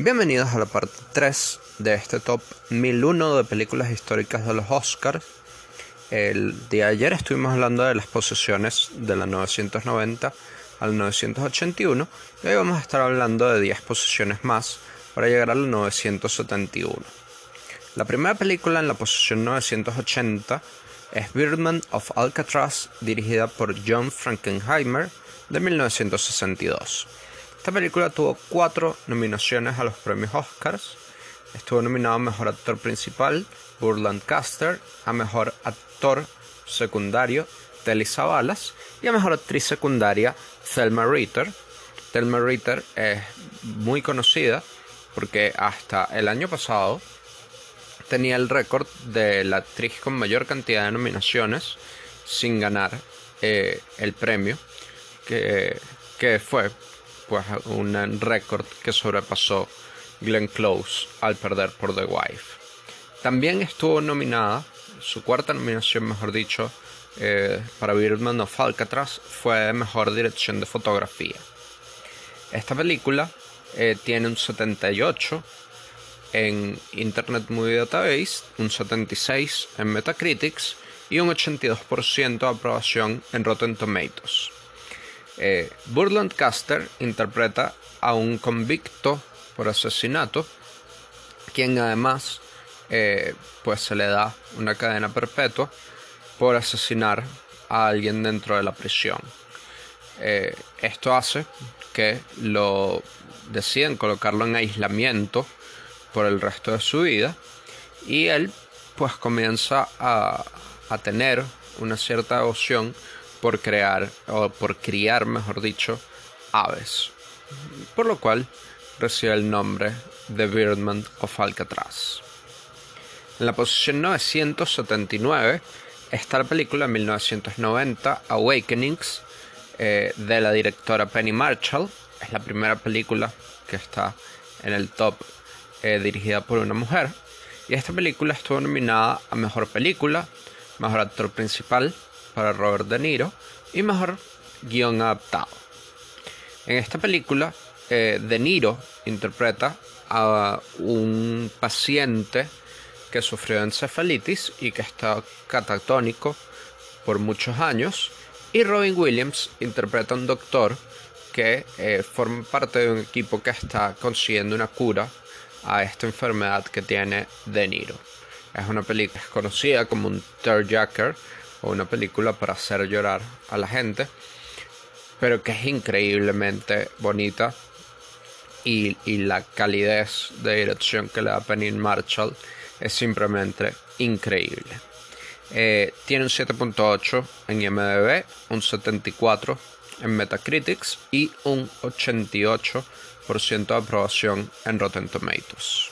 Bienvenidos a la parte 3 de este top 1001 de películas históricas de los Oscars. El día de ayer estuvimos hablando de las posiciones de la 990 al 981 y hoy vamos a estar hablando de 10 posiciones más para llegar al 971. La primera película en la posición 980 es Birdman of Alcatraz, dirigida por John Frankenheimer de 1962. Esta película tuvo cuatro nominaciones a los premios Oscars. Estuvo nominado a Mejor Actor Principal, Burland Caster, a Mejor Actor Secundario, Telly Savalas, y a Mejor Actriz Secundaria, Thelma Ritter. Thelma Ritter es muy conocida porque hasta el año pasado tenía el récord de la actriz con mayor cantidad de nominaciones sin ganar eh, el premio, que, que fue pues un récord que sobrepasó Glenn Close al perder por The Wife. También estuvo nominada, su cuarta nominación mejor dicho, eh, para Birdman of Alcatraz fue Mejor Dirección de Fotografía. Esta película eh, tiene un 78 en Internet Movie Database, un 76 en Metacritics y un 82% de aprobación en Rotten Tomatoes. Eh, Caster interpreta a un convicto por asesinato, quien además eh, pues se le da una cadena perpetua por asesinar a alguien dentro de la prisión. Eh, esto hace que lo deciden colocarlo en aislamiento por el resto de su vida y él pues comienza a, a tener una cierta devoción por crear, o por criar, mejor dicho, aves. Por lo cual recibe el nombre de Birdman of Alcatraz. En la posición 979 está la película 1990 Awakenings eh, de la directora Penny Marshall. Es la primera película que está en el top eh, dirigida por una mujer. Y esta película estuvo nominada a Mejor Película, Mejor Actor Principal, para Robert De Niro y mejor guion adaptado. En esta película, eh, De Niro interpreta a un paciente que sufrió encefalitis y que está catatónico por muchos años. Y Robin Williams interpreta a un doctor que eh, forma parte de un equipo que está consiguiendo una cura a esta enfermedad que tiene De Niro. Es una película conocida como un tearjacker o una película para hacer llorar a la gente, pero que es increíblemente bonita y, la calidez de dirección que le da Penny Marshall es simplemente increíble. Eh, tiene un 7.8 en IMDb, un 74 en Metacritics y un 88% de aprobación en Rotten Tomatoes.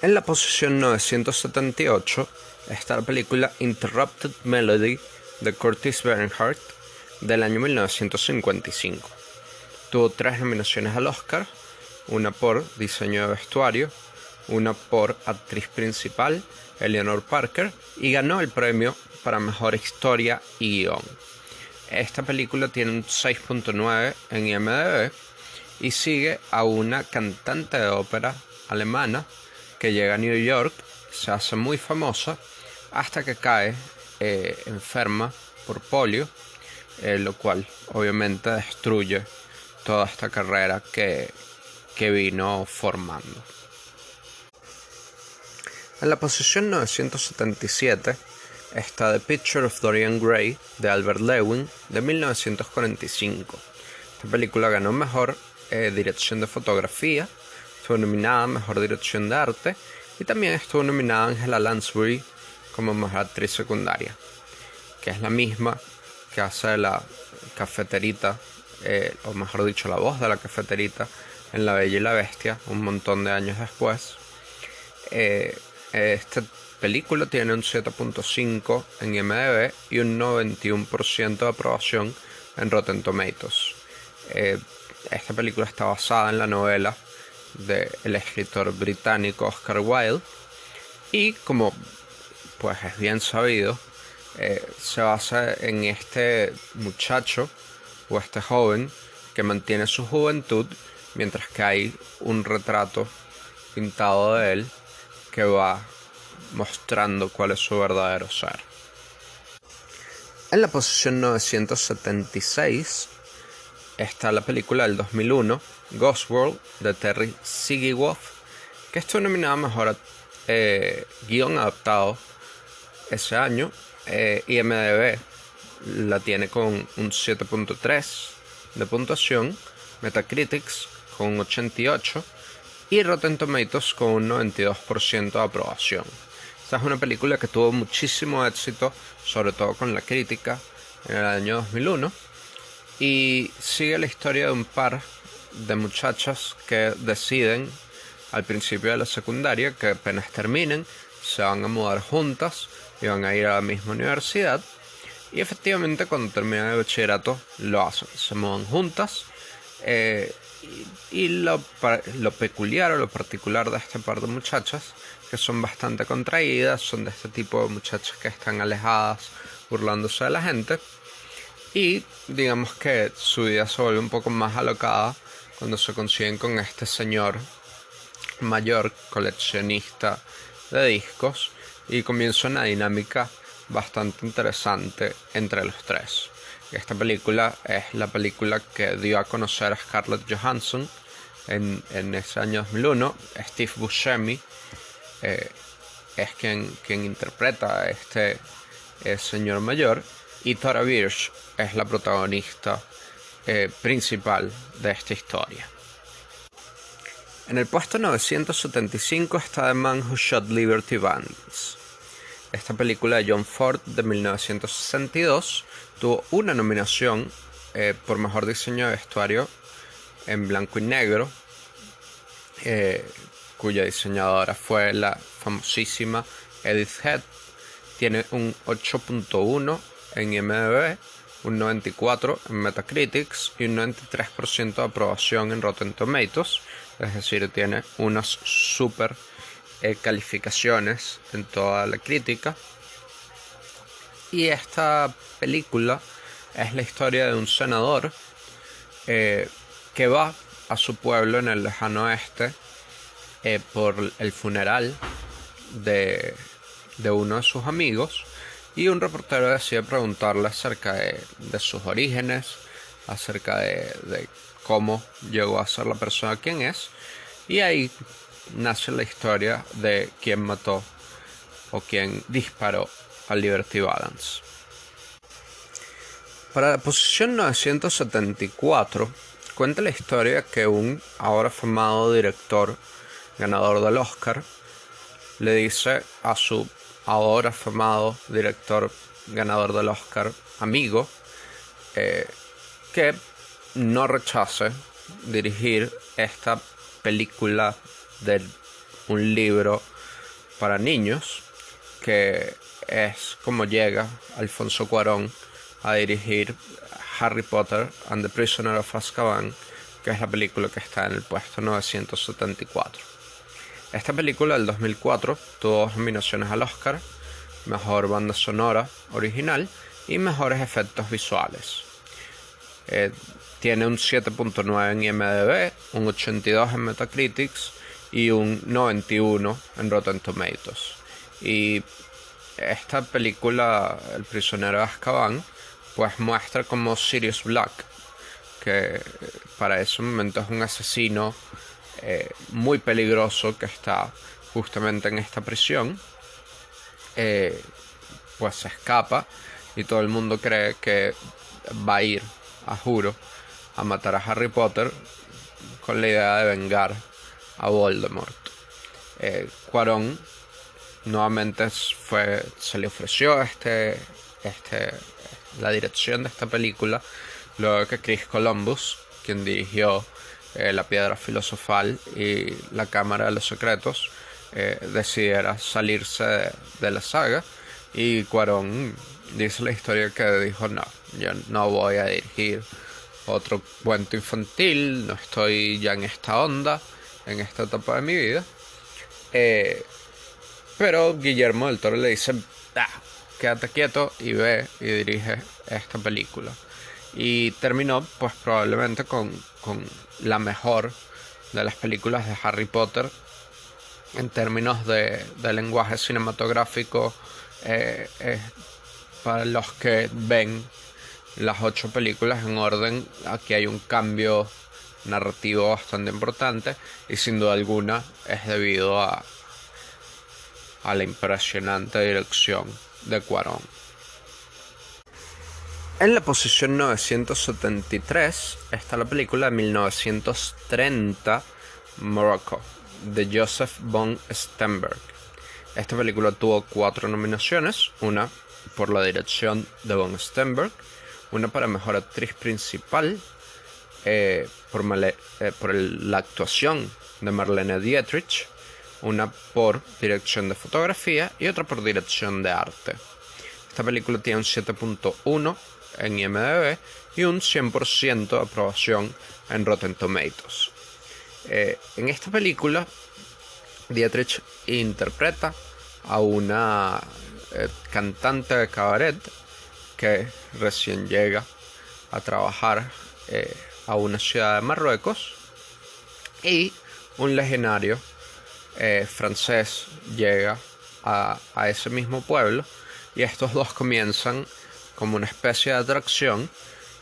En la posición 978 está la película Interrupted Melody de Curtis Bernhardt del año 1955. Tuvo tres nominaciones al Oscar, una por diseño de vestuario, una por actriz principal, Eleanor Parker, y ganó el premio para mejor historia y guion. Esta película tiene un 6.9 en IMDb y sigue a una cantante de ópera alemana que llega a New York, se hace muy famosa hasta que cae eh, enferma por polio, eh, lo cual obviamente destruye toda esta carrera que, que vino formando. En la posición 977 está The Picture of Dorian Gray de Albert Lewin de 1945. Esta película ganó mejor eh, dirección de fotografía, estuvo nominada mejor dirección de arte y también estuvo nominada Angela Lansbury como mejor actriz secundaria, que es la misma que hace la cafeterita, eh, o mejor dicho, la voz de la cafeterita en La Bella y la Bestia, un montón de años después. Eh, esta película tiene un 7.5 en IMDb y un 91% de aprobación en Rotten Tomatoes. Eh, esta película está basada en la novela del escritor británico Oscar Wilde y como pues es bien sabido, eh, se basa en este muchacho o este joven que mantiene su juventud mientras que hay un retrato pintado de él que va mostrando cuál es su verdadero ser. En la posición 976 está la película del 2001, Ghost World, de Terry Siggywoff, que estuvo nominada mejor eh, guion adaptado ese año. Eh, IMDB la tiene con un 7.3 de puntuación, Metacritics con un 88 y Rotten Tomatoes con un 92% de aprobación. Esta es una película que tuvo muchísimo éxito, sobre todo con la crítica, en el año 2001 y sigue la historia de un par de muchachas que deciden al principio de la secundaria que apenas terminen se van a mudar juntas y van a ir a la misma universidad. Y efectivamente cuando terminan el bachillerato lo hacen, se mudan juntas eh, y, lo, lo, peculiar o lo particular de este par de muchachas que son bastante contraídas, son de este tipo de muchachas que están alejadas burlándose de la gente. Y digamos que su vida se vuelve un poco más alocada cuando se consiguen con este señor mayor coleccionista de discos y comienza una dinámica bastante interesante entre los tres. Esta película es la película que dio a conocer a Scarlett Johansson en, ese año 2001. Steve Buscemi eh, es quien, quien interpreta a este eh, señor mayor y Tara Birch es la protagonista eh, principal de esta historia. En el puesto 975 está The Man Who Shot Liberty Bands. Esta película de John Ford de 1962 tuvo una nominación eh, por mejor diseño de vestuario en blanco y negro, eh, cuya diseñadora fue la famosísima Edith Head. Tiene un 8.1 en IMDb, un 94 en Metacritics y un 93% de aprobación en Rotten Tomatoes. Es decir, tiene unas super eh, calificaciones en toda la crítica. Y esta película es la historia de un senador eh, que va a su pueblo en el lejano oeste eh, por el funeral de, de uno de sus amigos y un reportero decide preguntarle acerca de, sus orígenes, acerca de, cómo llegó a ser la persona quien es, y ahí nace la historia de quién mató o quién disparó a Liberty Balance. Para la posición 974 cuenta la historia que un ahora formado director ganador del Oscar le dice a su ahora formado director ganador del Oscar, amigo, eh, que no rechace dirigir esta película de un libro para niños, que es como llega Alfonso Cuarón a dirigir Harry Potter and the Prisoner of Azkaban, que es la película que está en el puesto 974. Esta película del 2004 tuvo dos nominaciones al Oscar, Mejor Banda Sonora Original y Mejores Efectos Visuales. Eh, tiene un 7.9 en IMDb, un 82 en Metacritics y un 91 en Rotten Tomatoes. Y esta película, El prisionero de Azkaban, pues muestra como Sirius Black, que para ese momento es un asesino eh, muy peligroso que está justamente en esta prisión, eh, pues se escapa y todo el mundo cree que va a ir, a juro, a matar a Harry Potter con la idea de vengar a Voldemort. Eh, Cuarón nuevamente fue, se le ofreció este, este, la dirección de esta película luego que Chris Columbus, quien dirigió eh, la Piedra Filosofal y La Cámara de los Secretos eh, decidiera salirse de, la saga y Cuarón dice la historia que dijo no, yo no voy a dirigir otro cuento infantil, no estoy ya en esta onda, en esta etapa de mi vida. Eh, pero Guillermo del Toro le dice, quédate quieto y ve y dirige esta película y terminó pues probablemente con, la mejor de las películas de Harry Potter en términos de, lenguaje cinematográfico eh, para los que ven las ocho películas en orden aquí hay un cambio narrativo bastante importante y sin duda alguna es debido a, a la impresionante dirección de Cuarón. En la posición 973 está la película de 1930 Morocco de Joseph von Stenberg. Esta película tuvo cuatro nominaciones, una por la dirección de von Stenberg, una para mejor actriz principal, eh, por, eh, por la actuación de Marlene Dietrich, una por dirección de fotografía y otra por dirección de arte. Esta película tiene un 7.1 en IMDb y un 100% de aprobación en Rotten Tomatoes. Eh, en esta película, Dietrich interpreta a una cantante de cabaret que recién llega a trabajar a una ciudad de Marruecos y un legionario eh, francés llega a, ese mismo pueblo y estos dos comienzan como una especie de atracción,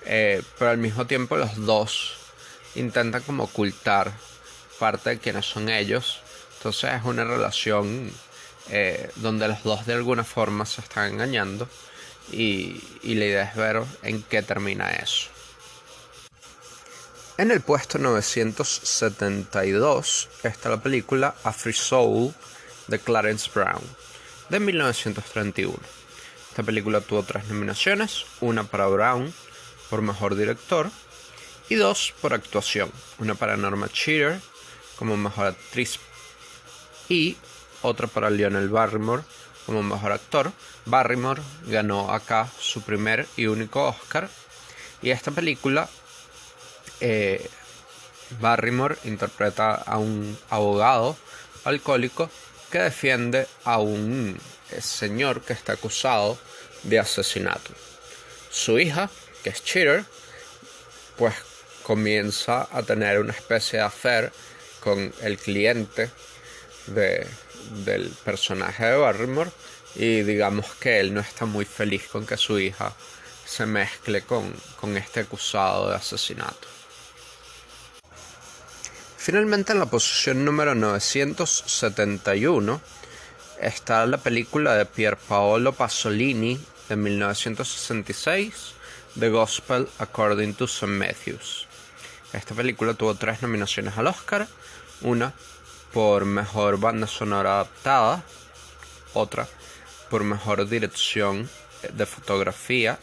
eh, pero al mismo tiempo los dos intentan como ocultar parte de quienes son ellos. Entonces es una relación eh, donde los dos de alguna forma se están engañando y la idea es ver en qué termina eso. En el puesto 972 está la película A Free Soul de Clarence Brown de 1931. Esta película tuvo tres nominaciones, una para Brown por mejor director y dos por actuación, una para Norma Cheater como mejor actriz y otra para Lionel Barrymore como mejor actor. Barrymore ganó acá su primer y único Oscar y esta película eh, Barrymore interpreta a un abogado alcohólico que defiende a un señor que está acusado de asesinato. Su hija, que es Cheater, pues comienza a tener una especie de affair con el cliente del personaje de Barrymore y digamos que él no está muy feliz con que su hija se mezcle con este acusado de asesinato. Finalmente en la posición número 971 está la película de Pier Paolo Pasolini de 1966, The Gospel According to St. Matthews. Esta película tuvo tres nominaciones al Oscar, una por mejor banda sonora adaptada, otra por mejor dirección de fotografía.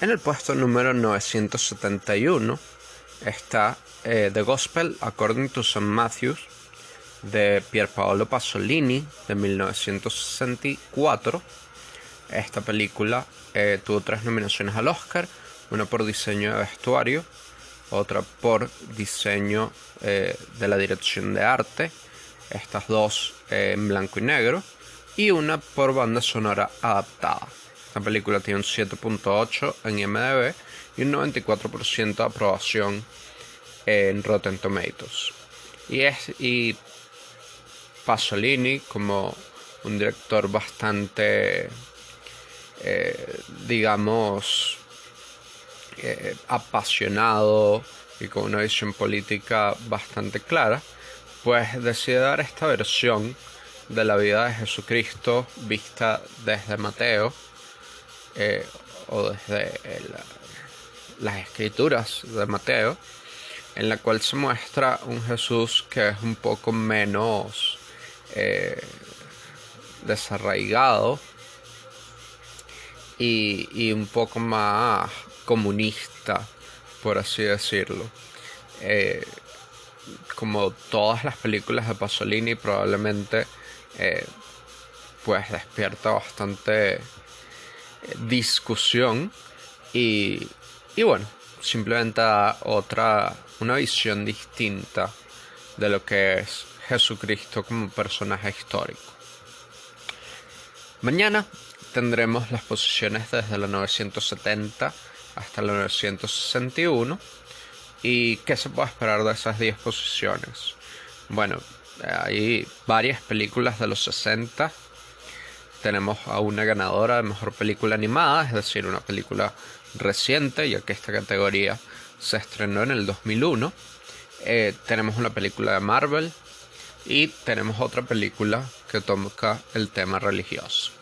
En el puesto número 971 está eh, The Gospel According to St. Matthews de Pierpaolo Pasolini de 1964. Esta película eh, tuvo tres nominaciones al Oscar, una por diseño de vestuario, otra por diseño eh, de la dirección de arte, estas dos en blanco y negro, y una por banda sonora adaptada. Esta película tiene un 7.8 en IMDb y un 94% de aprobación en Rotten Tomatoes. Y, es, Pasolini, como un director bastante, eh, digamos, eh, apasionado y con una visión política bastante clara, pues decide dar esta versión de la vida de Jesucristo vista desde Mateo eh, o desde las escrituras de Mateo en la cual se muestra un Jesús que es un poco menos eh, desarraigado y, un poco más comunista, por así decirlo. Eh, como todas las películas de Pasolini, probablemente eh, pues despierta bastante discusión y, y bueno, simplemente otra una visión distinta de lo que es Jesucristo como personaje histórico. Mañana tendremos las posiciones desde la 970 hasta la 961 ¿Y qué se puede esperar de esas 10 posiciones? Bueno, hay varias películas de los 60. Tenemos a una ganadora de mejor película animada, es decir, una película reciente, ya que esta categoría se estrenó en el 2001. Eh, tenemos una película de Marvel y tenemos otra película que toca el tema religioso.